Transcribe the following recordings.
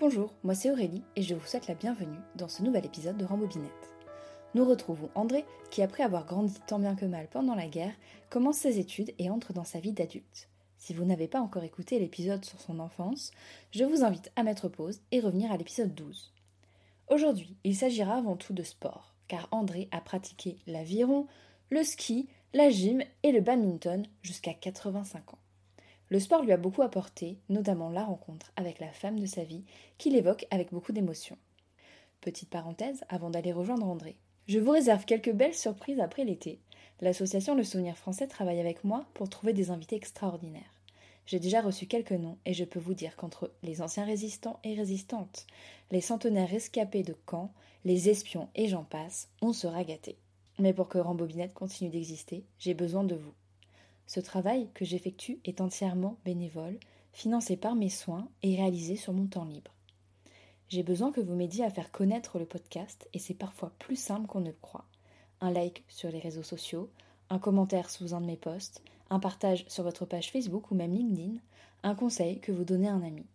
Bonjour, moi c'est Aurélie et je vous souhaite la bienvenue dans ce nouvel épisode de Rambobinette. Nous retrouvons André qui, après avoir grandi tant bien que mal pendant la guerre, commence ses études et entre dans sa vie d'adulte. Si vous n'avez pas encore écouté l'épisode sur son enfance, je vous invite à mettre pause et revenir à l'épisode 12. Aujourd'hui, il s'agira avant tout de sport, car André a pratiqué l'aviron, le ski, la gym et le badminton jusqu'à 85 ans. Le sport lui a beaucoup apporté, notamment la rencontre avec la femme de sa vie, qu'il évoque avec beaucoup d'émotion. Petite parenthèse avant d'aller rejoindre André. Je vous réserve quelques belles surprises après l'été. L'association Le Souvenir Français travaille avec moi pour trouver des invités extraordinaires. J'ai déjà reçu quelques noms et je peux vous dire qu'entre les anciens résistants et résistantes, les centenaires rescapés de Caen, les espions et j'en passe, on sera gâté. Mais pour que Rambobinette continue d'exister, j'ai besoin de vous. Ce travail que j'effectue est entièrement bénévole, financé par mes soins et réalisé sur mon temps libre. J'ai besoin que vous m'aidiez à faire connaître le podcast et c'est parfois plus simple qu'on ne le croit. Un like sur les réseaux sociaux, un commentaire sous un de mes posts, un partage sur votre page Facebook ou même LinkedIn, un conseil que vous donnez à un ami.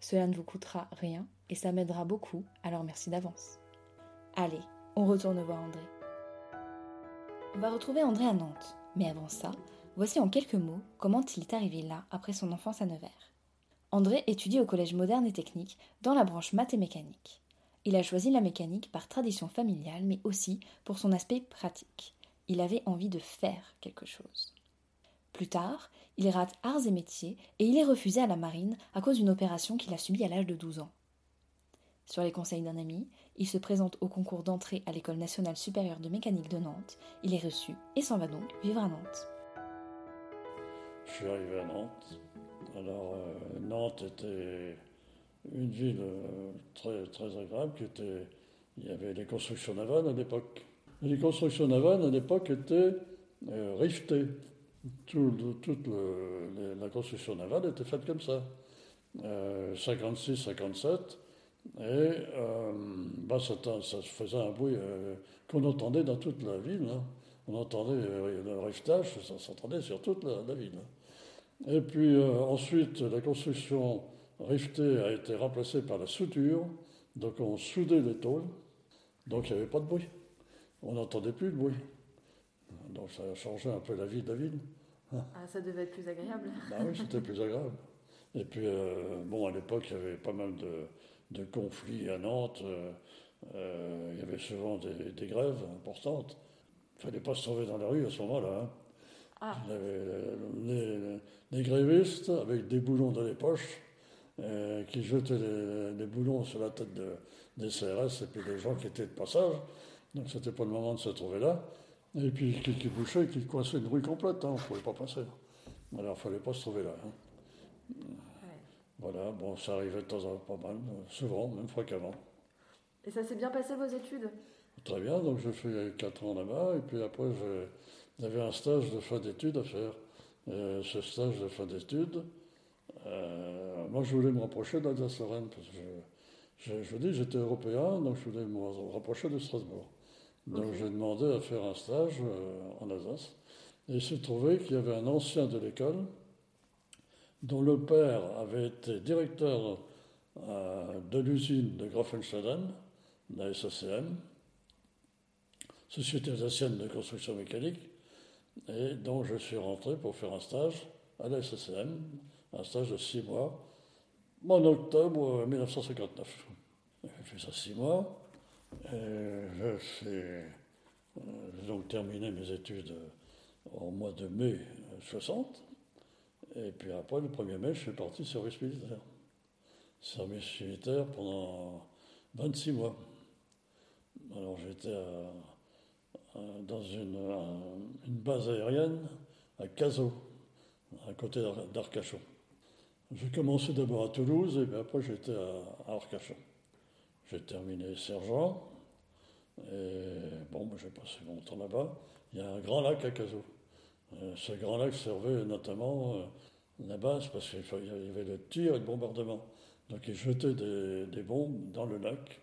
Cela ne vous coûtera rien et ça m'aidera beaucoup, alors merci d'avance. Allez, on retourne voir André. On va retrouver André à Nantes, mais avant ça, Voici en quelques mots comment il est arrivé là après son enfance à Nevers. André étudie au collège moderne et technique dans la branche maths et mécanique. Il a choisi la mécanique par tradition familiale mais aussi pour son aspect pratique. Il avait envie de faire quelque chose. Plus tard, il rate arts et métiers et il est refusé à la marine à cause d'une opération qu'il a subie à l'âge de 12 ans. Sur les conseils d'un ami, il se présente au concours d'entrée à l'École nationale supérieure de mécanique de Nantes. Il est reçu et s'en va donc vivre à Nantes. Je suis arrivé à Nantes. Alors, euh, Nantes était une ville euh, très, très agréable. Il y avait les constructions navales à l'époque. Les constructions navales à l'époque étaient euh, riftées. toute la construction navale était faite comme ça. 56-57. Et bah, ça, faisait un bruit qu'on entendait dans toute la ville. Hein. On entendait le riftage, ça s'entendait sur toute la, ville. Et puis euh, ensuite, la construction riftée a été remplacée par la soudure. Donc on soudait les tôles. Donc il n'y avait pas de bruit. On n'entendait plus de bruit. Donc ça a changé un peu la vie de la ville. Ah, ça devait être plus agréable. Bah oui, c'était plus agréable. Et puis, euh, bon, à l'époque, il y avait pas mal de, conflits à Nantes. Euh, il y avait souvent des, grèves importantes. Il ne fallait pas se trouver dans la rue à ce moment-là. Hein. Ah. les, grévistes avec des boulons dans les poches euh, qui jetaient les, boulons sur la tête des CRS et puis des gens qui étaient de passage. Donc c'était pas le moment de se trouver là. Et puis qui, qui bouchaient, qui coinçaient une rue complète, hein, on ne pouvait pas passer. Alors il ne fallait pas se trouver là. Hein. Voilà, bon, ça arrivait de temps en temps pas mal, souvent, même fréquemment. Et ça s'est bien passé vos études? Très bien, donc j'ai fait 4 ans là-bas, et puis après j'ai il y avait un stage de fin d'études à faire. Euh, ce stage de fin d'études, euh, moi je voulais me rapprocher d'Alsace-Lorraine, parce que je, je, dis j'étais européen, donc je voulais me rapprocher de Strasbourg. Donc j'ai demandé à faire un stage euh, en Alsace. Et il se trouvait qu'il y avait un ancien de l'école, dont le père avait été directeur de l'usine de Grafenstaden, la SACM, Société alsacienne de construction mécanique, et donc je suis rentré pour faire un stage à la SSM, un stage de six mois, en octobre 1959. J'ai fait ça six mois. Euh, j'ai donc terminé mes études au mois de mai 60. Et puis après, le 1er mai, je suis parti service militaire. Service militaire pendant 26 mois. Alors j'étais à euh, dans une, une, base aérienne à Cazaux, à côté d'Arcachon. J'ai commencé d'abord à Toulouse et puis après j'étais à, Arcachon. J'ai terminé sergent et bon, j'ai passé mon temps là-bas. Il y a un grand lac à Cazaux. Euh, ce grand lac servait notamment euh, la base parce qu'il y avait le tir et le bombardement. Donc ils jetaient des, bombes dans le lac.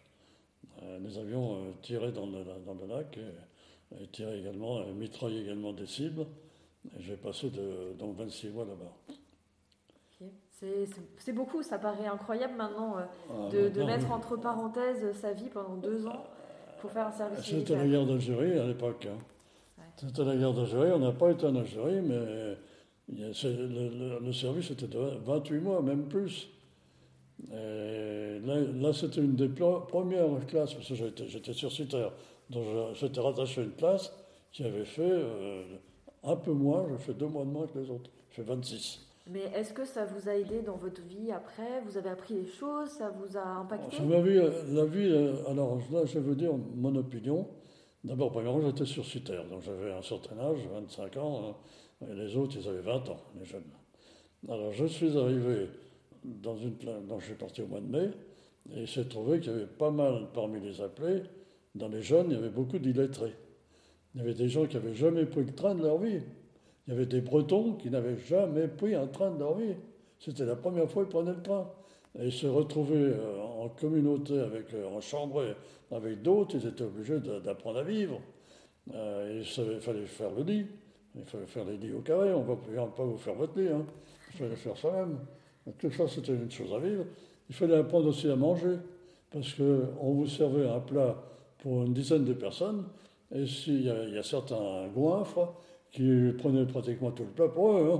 les avions tiraient dans le, lac. Et tirer également, également des cibles. J'ai passé de, donc 26 mois là-bas. C'est beaucoup, ça paraît incroyable maintenant ah, de, mettre entre parenthèses sa vie pendant deux ans pour faire un service C'était la guerre d'Algérie à l'époque. Hein. C'était la guerre d'Algérie, on n'a pas été en Algérie, mais le, service était de 28 mois, même plus. là, c'était une des premières classes, parce que j'étais sur Donc j'étais rattaché à une classe qui avait fait euh, un peu moins, j'ai fait deux mois de moins que les autres, j'ai fait 26. Mais est-ce que ça vous a aidé dans votre vie après? Vous avez appris des choses? Ça vous a impacté? Vie, la vie, euh, alors là, je vais vous dire mon opinion. D'abord, premièrement, j'étais sur Citer, donc j'avais un certain âge, 25 ans. Hein. Et les autres, ils avaient 20 ans, les jeunes. Alors je suis arrivé dans une dont je suis parti au mois de mai, et il s'est trouvé qu'il y avait pas mal parmi les appelés, dans les jeunes, il y avait beaucoup d'illettrés. Il y avait des gens qui n'avaient jamais pris le train de leur vie. Il y avait des Bretons qui n'avaient jamais pris un train de leur vie. C'était la première fois qu'ils prenaient le train. Et se retrouvaient euh, en communauté, avec, euh, en chambre avec d'autres, ils étaient obligés d'apprendre à vivre. Euh, il fallait faire le lit. Il fallait faire les lits au carré, on ne va pas vous faire votre lit, hein. il fallait faire ça même. tout ça, c'était une chose à vivre. Il fallait apprendre aussi à manger, parce qu'on vous servait un plat pour une dizaine de personnes, et s'il y, a certains goinfres qui prenaient pratiquement tout le plat pour eux,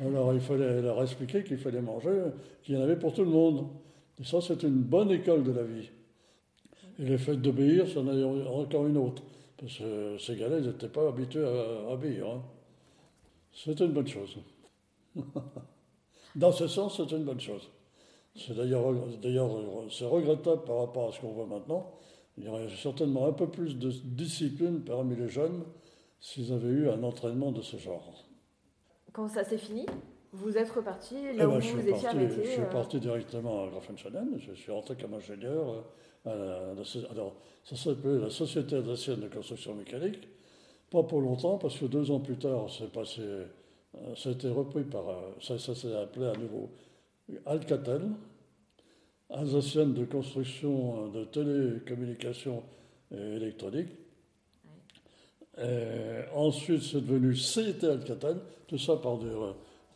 hein. alors il fallait leur expliquer qu'il fallait manger, qu'il y en avait pour tout le monde. Et ça, c'est une bonne école de la vie. Et le fait d'obéir, c'en est encore une autre. Parce que ces gars-là, ils n'étaient pas habitués à, obéir. Hein. C'est une bonne chose. Dans ce sens, c'est une bonne chose. C'est d'ailleurs, d'ailleurs, c'est regrettable par rapport à ce qu'on voit maintenant. Il y aurait certainement un peu plus de discipline parmi les jeunes s'ils avaient eu un entraînement de ce genre. Quand ça s'est fini, vous êtes reparti là eh où ben, vous, étiez parti, arrêté Je suis euh, parti directement à Grafenstein. Je suis rentré comme ingénieur. Euh, alors, ça s'appelait la Société alsacienne de construction mécanique. Pas pour longtemps, parce que deux ans plus tard, c'est passé, euh, ça a été repris par, euh, ça, s'est appelé à nouveau Alcatel, Alsacienne de construction euh, de télécommunications et électronique. ensuite, c'est devenu CT Alcatel, tout ça par des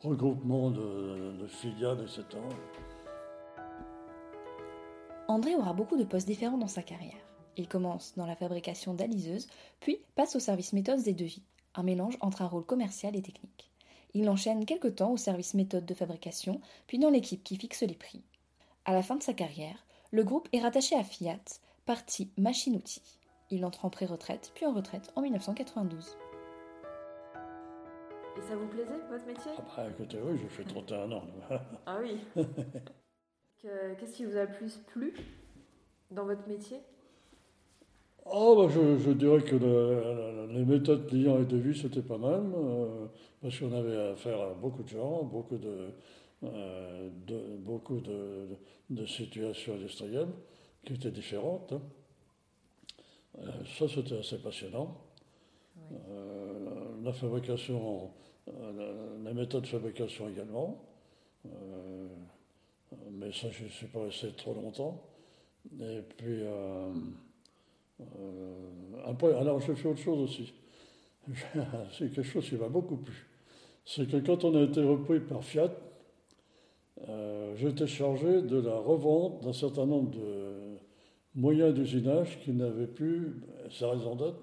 regroupements de, de filiales, etc. André aura beaucoup de postes différents dans sa carrière. Il commence dans la fabrication d'aliseuses, puis passe au service méthodes et devis, un mélange entre un rôle commercial et technique. Il enchaîne quelque temps au service méthode de fabrication, puis dans l'équipe qui fixe les prix. À la fin de sa carrière, le groupe est rattaché à Fiat, partie machine-outil. Il entre en pré-retraite, puis en retraite en 1992. Et ça vous plaisait, votre métier? Ah bah écoutez, oui, j'ai fait 31 ans. ah oui Qu'est-ce qui vous a le plus plu dans votre métier? Oh, bah, je, dirais que les méthodes clients et devis, c'était pas mal, euh, parce qu'on avait affaire à beaucoup de gens, beaucoup de, euh, beaucoup de, situations industrielles qui étaient différentes. Hein. Euh, ça, c'était assez passionnant. la fabrication, la, méthode de fabrication également. mais ça, je ne suis pas resté trop longtemps. Et puis. Euh, alors je fais autre chose aussi. C'est quelque chose qui m'a beaucoup plu. C'est que quand on a été repris par Fiat, euh, j'étais chargé de la revente d'un certain nombre de moyens d'usinage qui n'avaient plus sa raison d'être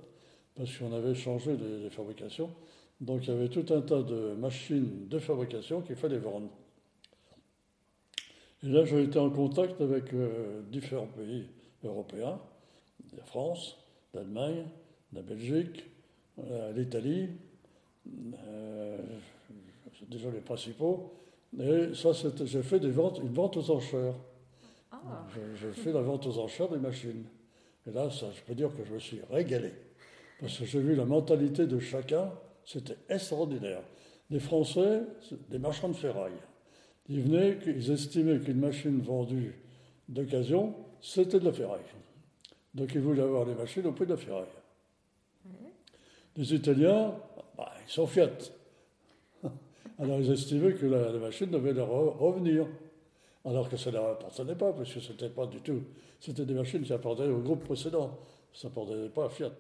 parce qu'on avait changé les, fabrications. Donc il y avait tout un tas de machines de fabrication qu'il fallait vendre. Et là, j'ai été en contact avec euh, différents pays européens la France, l'Allemagne, la Belgique, euh, l'Italie, euh, déjà les principaux. Et ça, j'ai fait des ventes, une vente aux enchères. Ah. J'ai fait la vente aux enchères des machines. Et là, ça, je peux dire que je me suis régalé. Parce que j'ai vu la mentalité de chacun, c'était extraordinaire. Les Français, des marchands de ferraille. Ils venaient, ils estimaient qu'une machine vendue d'occasion, c'était de la ferraille. Donc ils voulaient avoir les machines au prix de la ferraille. Les Italiens, bah, ils sont Fiat. Alors ils estimaient que la, machine devait leur revenir. Alors que ça ne leur appartenait pas, parce que c'était pas du tout. C'était des machines qui appartenaient au groupe précédent. Ça n'appartenait pas à Fiat.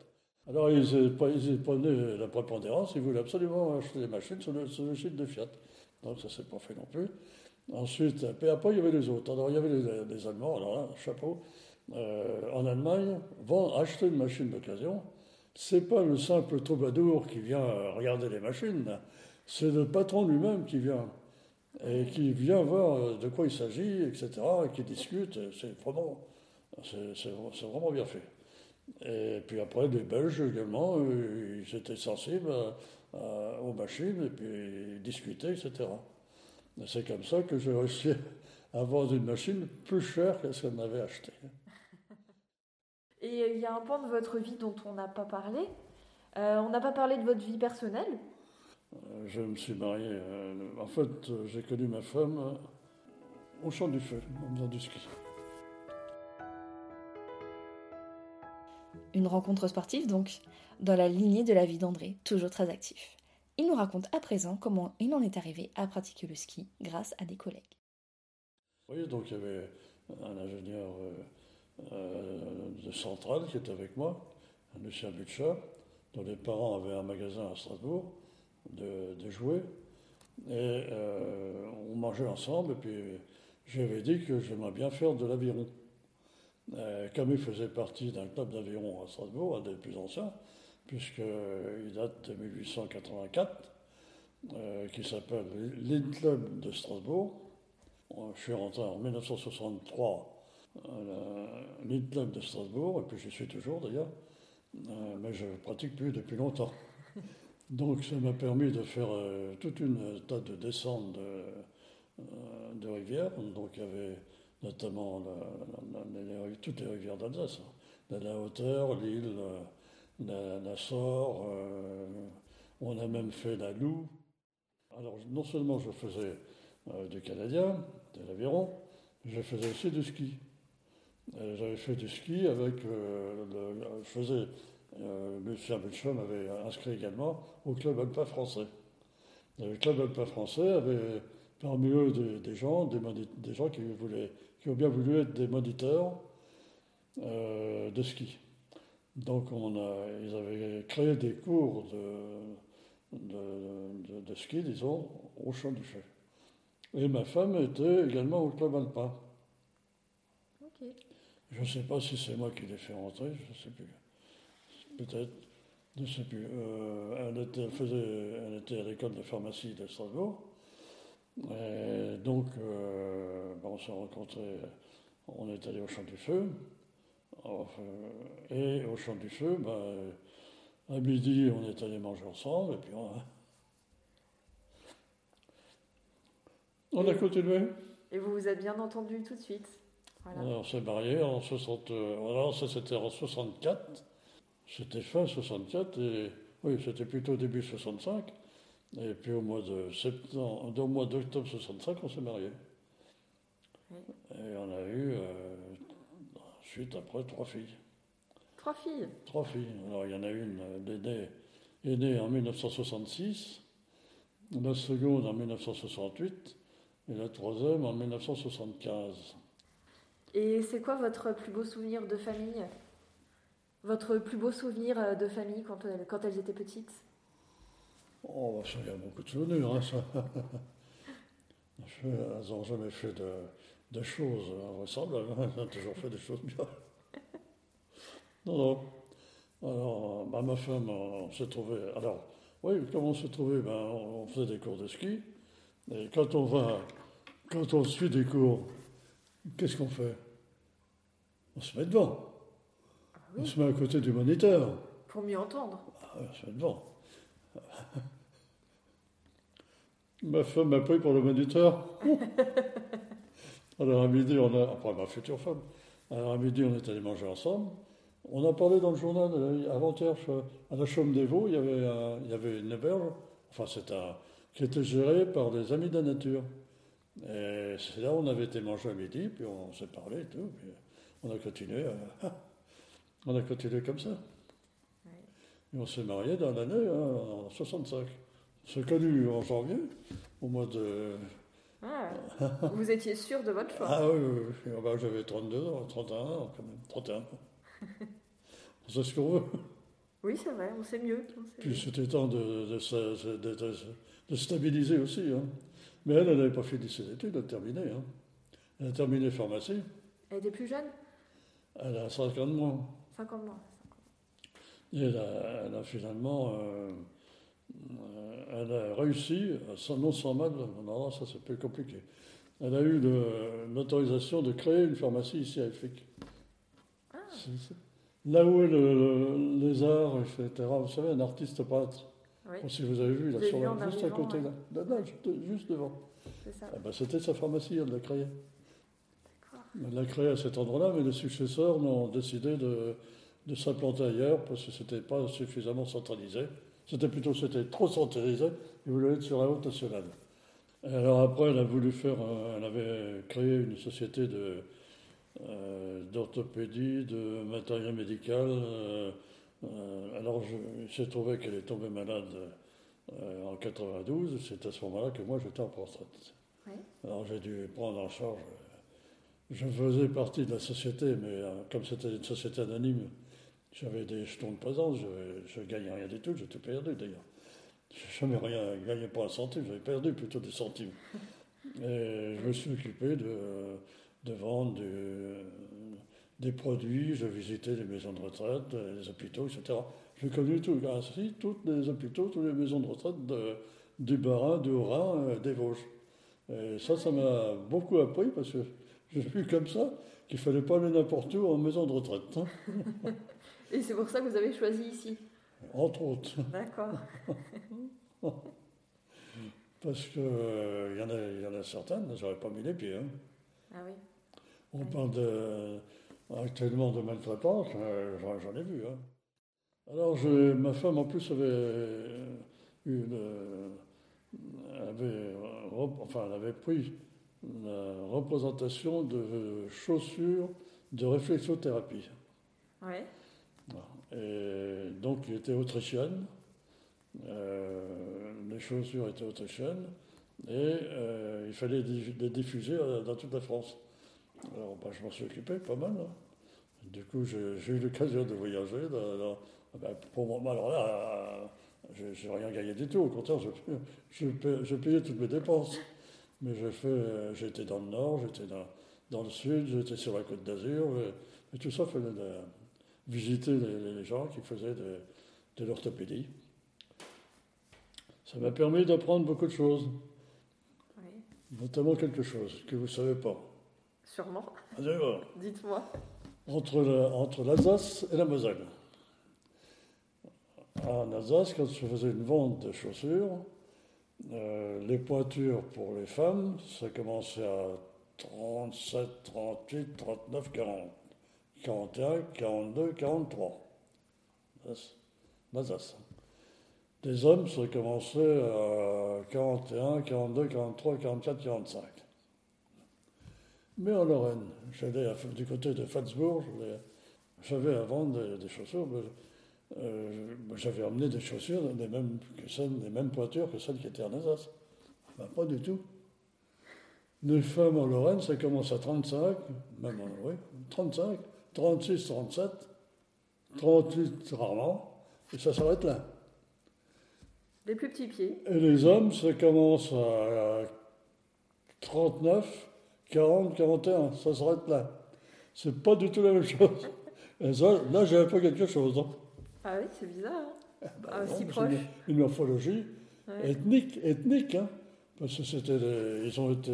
Alors ils, ils prenaient la prépondérance, ils voulaient absolument acheter des machines sur le, sur de Fiat. Donc ça ne s'est pas fait non plus. Ensuite, puis après, il y avait les autres. Alors, il y avait les, Allemands, alors là, chapeau. Euh, en Allemagne, vont acheter une machine d'occasion. C'est pas le simple troubadour qui vient regarder les machines, c'est le patron lui-même qui vient et qui vient voir de quoi il s'agit, etc., et qui discute. C'est vraiment, vraiment bien fait. Et puis après, les Belges également, ils étaient sensibles aux machines et puis ils discutaient, etc. C'est comme ça que j'ai réussi à vendre une machine plus chère que ce qu'elle m'avait acheté. Et il y a un point de votre vie dont on n'a pas parlé. Euh, on n'a pas parlé de votre vie personnelle. Euh, je me suis marié. Euh, en fait, j'ai connu ma femme au champ du feu, en faisant du ski. Une rencontre sportive donc, dans la lignée de la vie d'André, toujours très actif. Il nous raconte à présent comment il en est arrivé à pratiquer le ski grâce à des collègues. Oui, donc il y avait un ingénieur euh, euh, de Centrale qui était avec moi, Lucien Butcher, dont les parents avaient un magasin à Strasbourg de, jouets. Et euh, on mangeait ensemble, et puis j'avais dit que j'aimerais bien faire de l'aviron. comme il faisait partie d'un club d'aviron à Strasbourg, un des plus anciens, puisqu'il date de 1884, euh, qui s'appelle l'In Club de Strasbourg. Je suis rentré en 1963 à Club de Strasbourg, et puis je suis toujours d'ailleurs, euh, mais je pratique plus depuis longtemps. Donc ça m'a permis de faire euh, toute une tas de descentes de, de, rivières. Donc il y avait notamment toutes les rivières d'Alsace, hein. la hauteur, l'île la, la euh, on a même fait la Loue. Alors non seulement je faisais euh, du canadien, de l'aviron, je faisais aussi du ski. Euh, j'avais fait du ski avec le, je faisais, Lucien Belchum avait inscrit également au club alpin français. Le club alpin français avait parmi eux des, gens, des, gens qui, voulaient, qui ont bien voulu être des moniteurs de ski. Donc on a, ils avaient créé des cours de, de, ski, disons, au champ du Feu. Et ma femme était également au club alpin. Je ne sais pas si c'est moi qui l'ai fait rentrer, je ne sais plus. Peut-être, je ne sais plus. Euh, elle, était, faisait, elle était à l'école de pharmacie de Strasbourg. Et donc, euh, ben, on s'est rencontrés, on est allé au champ du feu. Et au champ du feu, bah, à midi, on est allé manger ensemble, et puis on a, continué. Et vous vous êtes bien entendu tout de suite On s'est marié en 60, alors ça c'était en 64, c'était fin 64, et oui, c'était plutôt début 65. Et puis au mois de septembre, au mois d'octobre 65, on s'est marié. Et on a eu euh, Ensuite, après, trois filles. Trois filles? Trois filles. Alors, il y en a une, l'aînée est née en 1966, la seconde en 1968 et la troisième en 1975. Et c'est quoi votre plus beau souvenir de famille? Votre plus beau souvenir euh, de famille quand, euh, quand elles étaient petites? Oh, bah, ça, il y a beaucoup de souvenirs, hein. Elles n'ont jamais fait de, choses invraisemblables. Hein. On a toujours fait des choses bien. Non, non. Alors, bah, ma femme, on s'est trouvé. Alors, oui, comment on s'est trouvé ben, on, faisait des cours de ski. Et quand on va, quand on suit des cours, qu'est-ce qu'on fait? On se met devant. On se met à côté du moniteur. Pour mieux entendre. Ah, devant. Ma femme m'a pris pour le moniteur. Alors à midi, on a, après ma future femme, alors à midi, on est allé manger ensemble. On a parlé dans le journal avant-hier, à la Chaume des Vaux, il y avait, il y avait une auberge, enfin c'est un, qui était gérée par des amis de la nature. Et c'est là où on avait été manger à midi, puis on s'est parlé et tout, puis on a continué, euh, on a continué comme ça. Et on s'est marié dans l'année hein, en 65. On s'est connu en janvier, au mois de ah, vous étiez sûr de votre choix Ah oui, oui, ah bah, j'avais 32 ans, 31 ans quand même, 31 ans. on sait ce qu'on veut. Oui, c'est vrai, on sait mieux. Puis c'était temps de, de, de, stabiliser aussi. Hein. Mais elle, elle n'avait pas fini ses études, elle a terminé. hein. Elle a terminé pharmacie. Elle était plus jeune? Elle a 50 mois. 50 mois. Et elle a, elle a finalement. euh, euh, elle a réussi, sans, non sans mal, non, ça c'est plus compliqué. Elle a eu l'autorisation de créer une pharmacie ici à Effic. C'est- Là où est le, le- les arts, etc. Vous savez, un artiste peintre. Oui, si vous avez vu, là, sur la- juste à côté, ouais. là. Là, juste, devant. c'est ça. Ah ben, C'était sa pharmacie, elle l'a créée. L'a créée à cet endroit-là, mais les successeurs ont décidé de, de s'implanter ailleurs parce que c'était pas suffisamment centralisé. C'était plutôt c'était trop centralisé. Ils voulaient être sur la route nationale. Et alors après, elle a voulu faire, elle avait créé une société de euh, d'orthopédie, de matériel médical. euh, euh, alors, je- il s'est trouvé qu'elle est tombée malade en 92. C'est à ce moment-là que moi j'étais en retraite. Oui. Alors j'ai dû prendre en charge. Je faisais partie de la société, mais euh, comme c'était une société anonyme, j'avais des jetons de présence, je ne gagnais rien du tout, j'ai tout perdu d'ailleurs. Je n'ai jamais rien, gagné pas un centime, j'avais perdu plutôt des centimes. Et je me suis occupé de, vendre des produits, je visitais les maisons de retraite, les hôpitaux, etc. J'ai connu tout, ainsi, tous les hôpitaux, toutes les maisons de retraite de- du Bas-Rhin, du Haut-Rhin, euh, des Vosges. Et ça, ça m'a beaucoup appris parce que j'ai vu comme ça qu'il fallait pas aller n'importe où en maison de retraite, hein, Et c'est pour ça que vous avez choisi ici. entre autres. D'accord. Parce qu'il y, en a- y en a certaines, j'aurais pas mis les pieds. hein. Ah oui. On parle de, actuellement de maltraitance, euh, j'en j'en ai vu. hein. Alors, je- ma femme, en plus, avait, eu une- avait, enfin, elle avait pris la représentation de chaussures de réflexothérapie. Oui. Et donc, il était autrichienne. Euh, les chaussures étaient autrichiennes. Et euh, il fallait les diffuser euh, dans toute la France. Alors, bah, je m'en suis occupé pas mal. hein. Du coup, j'ai j'ai eu l'occasion de voyager. dans- bah, pour moi, alors là, je n'ai rien gagné du tout. Au contraire, je, je, paie- je payais toutes mes dépenses. Mais j'ai fait, euh, j'étais dans le nord, j'étais dans, dans le sud, j'étais sur la côte d'Azur. Et, et tout ça fallait de- visiter les, les gens qui faisaient de, de l'orthopédie. Ça m'a permis d'apprendre beaucoup de choses, oui. notamment quelque chose que vous ne savez pas. Sûrement. Voir. Dites-moi. Entre la- entre l'Alsace et la Moselle. En Alsace, quand je faisais une vente de chaussures, euh, les pointures pour les femmes, ça commençait à 37, 38, 39, 40. 41, 42, 43. Alsace. L'Alsace. Les hommes, ça commençait à 41, 42, 43, 44, 45. Mais en Lorraine, j'allais du côté de j'allais- j'avais à vendre des, des chaussures, mais, euh, j'avais amené des chaussures les mêmes, que celles, les mêmes pointures que celles qui étaient en Alsace. Ben, pas du tout. Les femmes en Lorraine, ça commence à 35, même en, oui, 35, 36, 37, 38 rarement, et ça s'arrête là. Les plus petits pieds. Et les hommes, ça commence à 39, 40, 41. Ça s'arrête là. C'est pas du tout la même chose. Et ça, là, j'ai un peu quelque chose. hein. Ah oui, c'est bizarre. hein Bah Ah, non, si c'est proche. Une, une morphologie Ouais. ethnique, ethnique, hein. Parce que c'était ils ont été,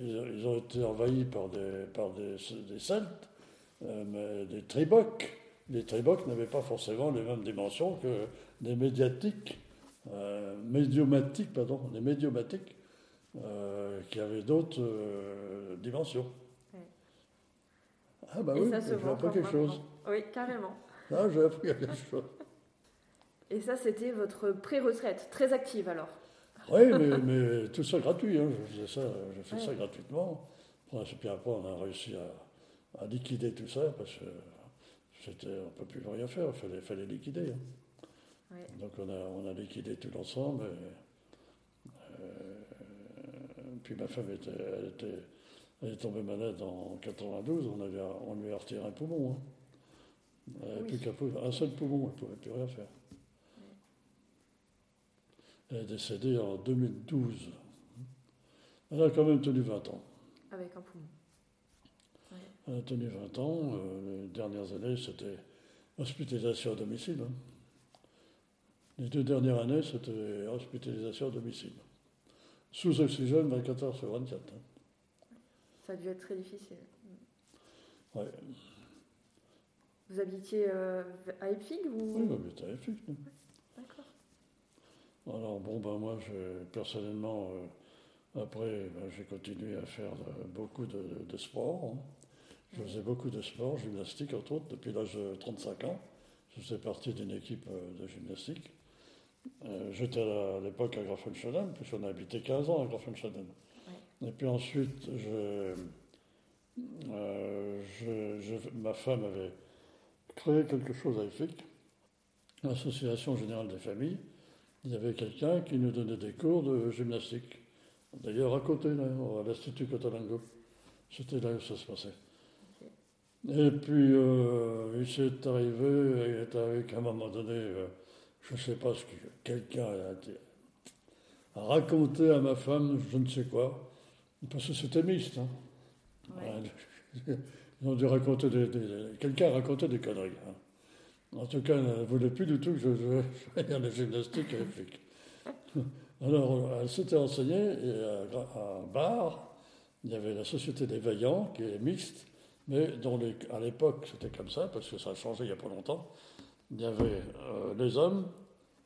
ils, ils ont été envahis par des, par des, des Celtes, euh, mais des Tribocs. Les Tribocs n'avaient pas forcément les mêmes dimensions que les médiatiques, euh, médiomatiques, pardon, les médiomatiques, euh, qui avaient d'autres euh, dimensions. Ouais. Ah bah Et oui, ça se voit quelque chose. Oui, carrément. Ah, j'ai appris quelque chose. Et ça, c'était votre pré-retraite, très active alors. Oui, mais, mais tout ça gratuit. hein. Je faisais ça, je fais ça gratuitement. Puis après, on a réussi à, à liquider tout ça parce que c'était, on ne peut plus rien faire. Il fallait, fallait liquider. hein. Ouais. Donc on a, on a liquidé tout l'ensemble. et, euh, puis ma femme était, elle était, elle est tombée malade en 92. On, avait, on lui a retiré un poumon. hein. Elle n'avait Oui. plus qu'un pou- un seul poumon. Elle ne pouvait plus rien faire. Elle est décédée en 2012. Elle a quand même tenu 20 ans. Avec un poumon. Elle a tenu 20 ans. euh, les dernières années, c'était hospitalisation à domicile. hein. Les deux dernières années, c'était hospitalisation à domicile. Sous oxygène 24 heures sur 24. hein. Ça a dû être très difficile. Ouais. Vous habitiez euh, à Epfig ou Oui, t'as fait, nous. D'accord. Alors bon, ben moi, je, personnellement, euh, après, ben, j'ai continué à faire euh, beaucoup de, de sport. hein. Je faisais beaucoup de sport, gymnastique entre autres, depuis l'âge de 35 ans. Je faisais partie d'une équipe euh, de gymnastique. Euh, J'étais à à l'époque à Grafenstein, puisqu'on a habité 15 ans à Grafenstein. Et puis ensuite, je, je- je- ma femme avait créé quelque chose à EFIC, l'Association Générale des Familles il y avait quelqu'un qui nous donnait des cours de gymnastique. D'ailleurs, à côté, là, à l'Institut Cotolango. C'était là où ça se passait. Et puis, euh, il s'est arrivé, il est arrivé qu'à un moment donné, euh, je ne sais pas ce que quelqu'un a, raconté à ma femme, je ne sais quoi, parce que c'était mixte. hein. Ouais. Ils ont dû raconter des. quelqu'un a raconté des conneries. hein. En tout cas, elle ne voulait plus du tout que je je fasse la gymnastique flic. Alors, elle s'était renseignée et à, Gra- à Bar, il y avait la Société des Veillants qui est mixte, mais dont à l'époque c'était comme ça, parce que ça a changé il n'y a pas longtemps. Il y avait euh, les hommes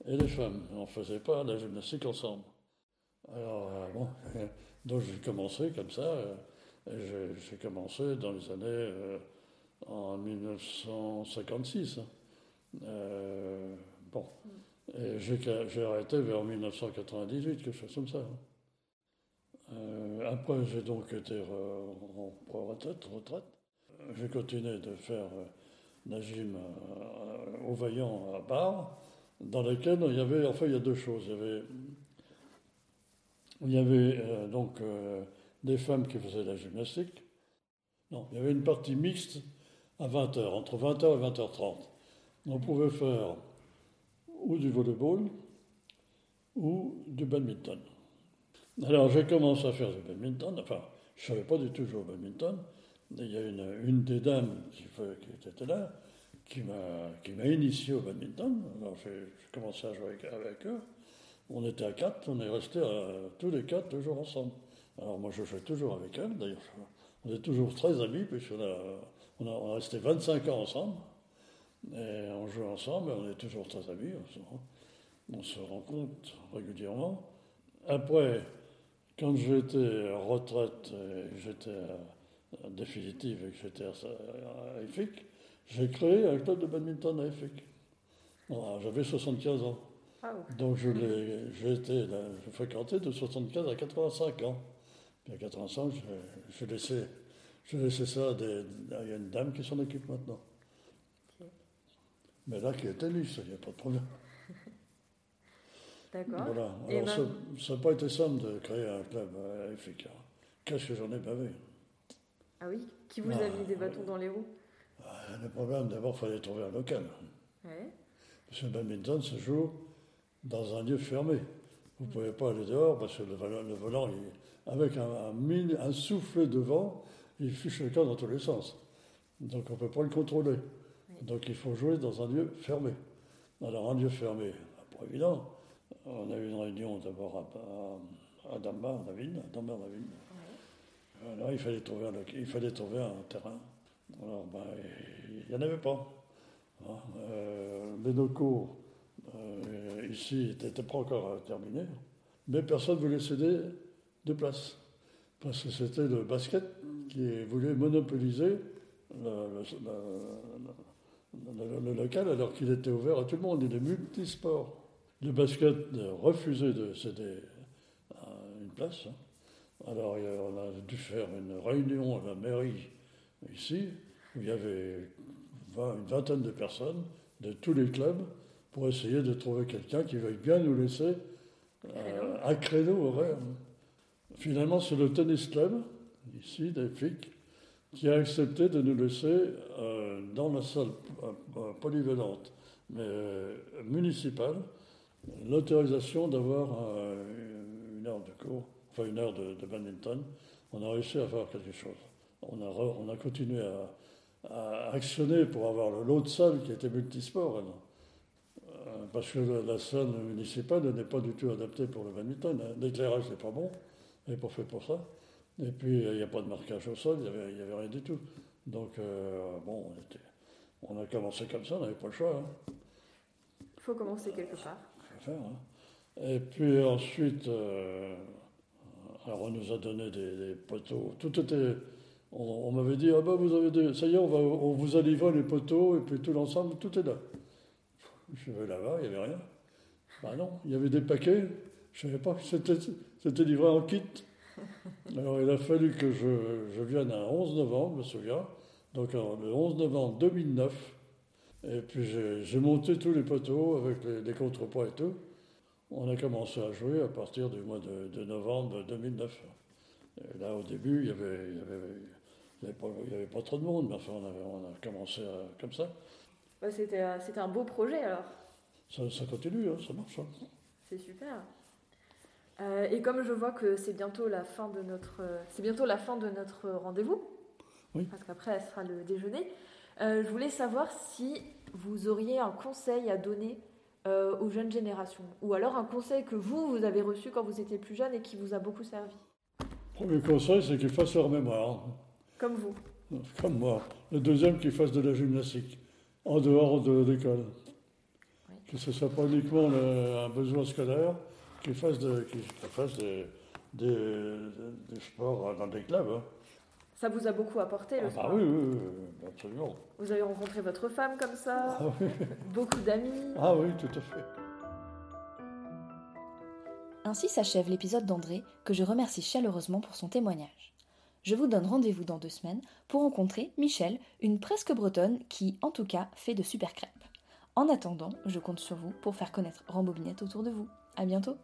et les femmes. On ne faisait pas la gymnastique ensemble. Alors, euh, bon, donc j'ai commencé comme ça. euh, et j'ai- commencé dans les années euh, en 1956. hein. Euh, bon, et j'ai arrêté vers 1998, quelque chose comme ça. hein. Euh, après, j'ai donc été en retraite. retraite. J'ai continué de faire euh, gym euh, au Vaillant à Bar, dans lequel il y avait, enfin, il y a deux choses. Il y avait, donc des femmes qui faisaient la gymnastique. Non, il y avait une partie mixte à 20h, entre 20h et 20h30. On pouvait faire ou du volleyball ou du badminton. Alors j'ai commencé à faire du badminton, enfin je ne savais pas du tout jouer au badminton. Il y a une, une des dames qui, qui était là qui m'a initié au badminton. Alors j'ai commencé à jouer avec, avec eux. On était à quatre, on est restés tous les quatre toujours ensemble. Alors moi je jouais toujours avec elle, d'ailleurs on est toujours très amis, puisqu'on a, on a, on a resté 25 ans ensemble. Et on joue ensemble, on est toujours très amis, on se, on se rencontre régulièrement. Après, quand j'étais en retraite, et j'étais définitive et que j'étais à, EFIC, j'ai créé un club de badminton à EFIC. J'avais 75 ans. Ah, oui. Donc je l'ai, j'ai été, là, je fréquentais de 75 à 85 ans. Puis à 85, j'ai j'ai laissé, j'ai laissé ça à des, il y a une dame qui s'en occupe maintenant. Mais là, qui est tennis, il n'y a pas de problème. D'accord. Voilà. Alors, ben- ça- ça n'a pas été simple de créer un club à FIC. hein. Qu'est-ce que j'en ai bavé Ah oui? Qui vous Ah, a mis des bâtons dans les roues? Ah, Le problème, d'abord, il fallait trouver un local. Ouais. Parce que le badminton se joue dans un lieu fermé. Vous ne pouvez pas aller dehors parce que le volant, le volant, il- avec un, un, mini- un soufflet de vent, il fiche le camp dans tous les sens. Donc on ne peut pas le contrôler. Donc il faut jouer dans un lieu fermé. Alors un lieu fermé, pas évident. On a eu une réunion d'abord à, à, à Dambar, la ville, à Dambar, la ville. Alors il fallait trouver un, loca- il fallait trouver un terrain. Alors ben, il n'y en avait pas. Hein, euh, les locaux euh, ici n'étaient pas encore euh, terminés, mais personne ne voulait céder de place. Parce que c'était le basket qui voulait monopoliser le, local alors qu'il était ouvert à tout le monde. Il est multisport. Le basket refusait de céder à une place. hein. Alors on a dû faire une réunion à la mairie ici, où il y avait une vingtaine de personnes de tous les clubs pour essayer de trouver quelqu'un qui veuille bien nous laisser euh, un créneau horaire. Finalement, c'est le tennis club, ici, des FIC, qui a accepté de nous laisser euh, dans la salle euh, euh, polyvalente, mais municipale, l'autorisation d'avoir une heure de cours enfin une heure de, badminton, on a réussi à faire quelque chose. On a, on a continué à, actionner pour avoir de salle qui était multisport. Euh, parce que la salle municipale n'est pas du tout adaptée pour le badminton. L'éclairage n'est pas bon, n'est pas fait pour ça. Et puis, il n'y a pas de marquage au sol, il n'y avait, avait, rien du tout. Donc, euh, bon, on, a commencé comme ça, on n'avait pas le choix. Hein. Il faut commencer quelque part. Faire, hein. Et puis ensuite, euh, alors on nous a donné des, poteaux. Tout était. On, m'avait dit ah ben vous avez des, ça y est, on, va, on vous a livré les poteaux et puis tout l'ensemble, tout est là. Je vais là-bas, il n'y avait rien. Ben non, il y avait des paquets. Je ne savais pas que c'était livré en kit. Alors il a fallu que je, je vienne un 11 novembre, je me souviens. Donc le 11 novembre 2009. Et puis j'ai monté tous les poteaux avec les, contrepoids et tout. On a commencé à jouer à partir du mois de, novembre 2009. Et là, au début, il n'y avait, il y avait, avait, avait, pas trop de monde, mais enfin, on, on a commencé comme ça. C'était un beau projet alors. Ça, ça continue, hein, ça marche. Hein. C'est super. Euh, et comme je vois que c'est bientôt la fin de notre, c'est bientôt la fin de notre rendez-vous, oui. parce qu'après, ce sera le déjeuner. Euh, je voulais savoir si vous auriez un conseil à donner euh, aux jeunes générations, ou alors un conseil que vous, vous avez reçu quand vous étiez plus jeune et qui vous a beaucoup servi. Premier conseil, c'est qu'ils fassent leur mémoire. Comme vous. Comme moi. Le deuxième, qu'ils fassent de la gymnastique, en dehors de l'école. Que ce ne soit pas uniquement un besoin scolaire, qu'ils fassent, de, des, sports dans des clubs. Hein. Ça vous a beaucoup apporté le ah bah oui, oui, oui, absolument. Vous avez rencontré votre femme comme ça ah Beaucoup d'amis Ah oui, tout à fait. Ainsi s'achève l'épisode d'André, que je remercie chaleureusement pour son témoignage. Je vous donne rendez-vous dans deux semaines pour rencontrer Michel, une presque bretonne qui, en tout cas, fait de super crêpes. En attendant, je compte sur vous pour faire connaître Rambobinette autour de vous. À bientôt